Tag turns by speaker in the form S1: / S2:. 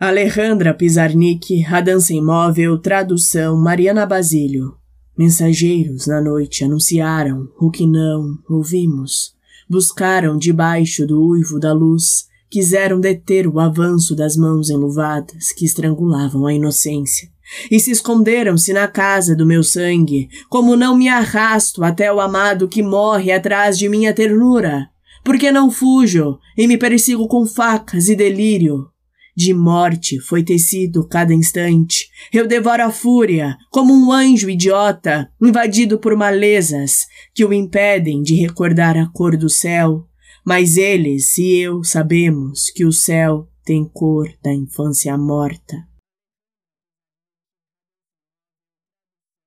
S1: Alejandra Pizarnik, A Dança Imóvel, tradução Mariana Basílio. Mensageiros na noite anunciaram o que não ouvimos. Buscaram debaixo do uivo da luz, quiseram deter o avanço das mãos enluvadas que estrangulavam a inocência. E se esconderam-se na casa do meu sangue, como não me arrasto até o amado que morre atrás de minha ternura. Porque não fujo e me persigo com facas e delírio, de morte foi tecido cada instante. Eu devoro a fúria, como um anjo idiota, invadido por malezas que o impedem de recordar a cor do céu. Mas eles e eu sabemos que o céu tem cor da infância morta.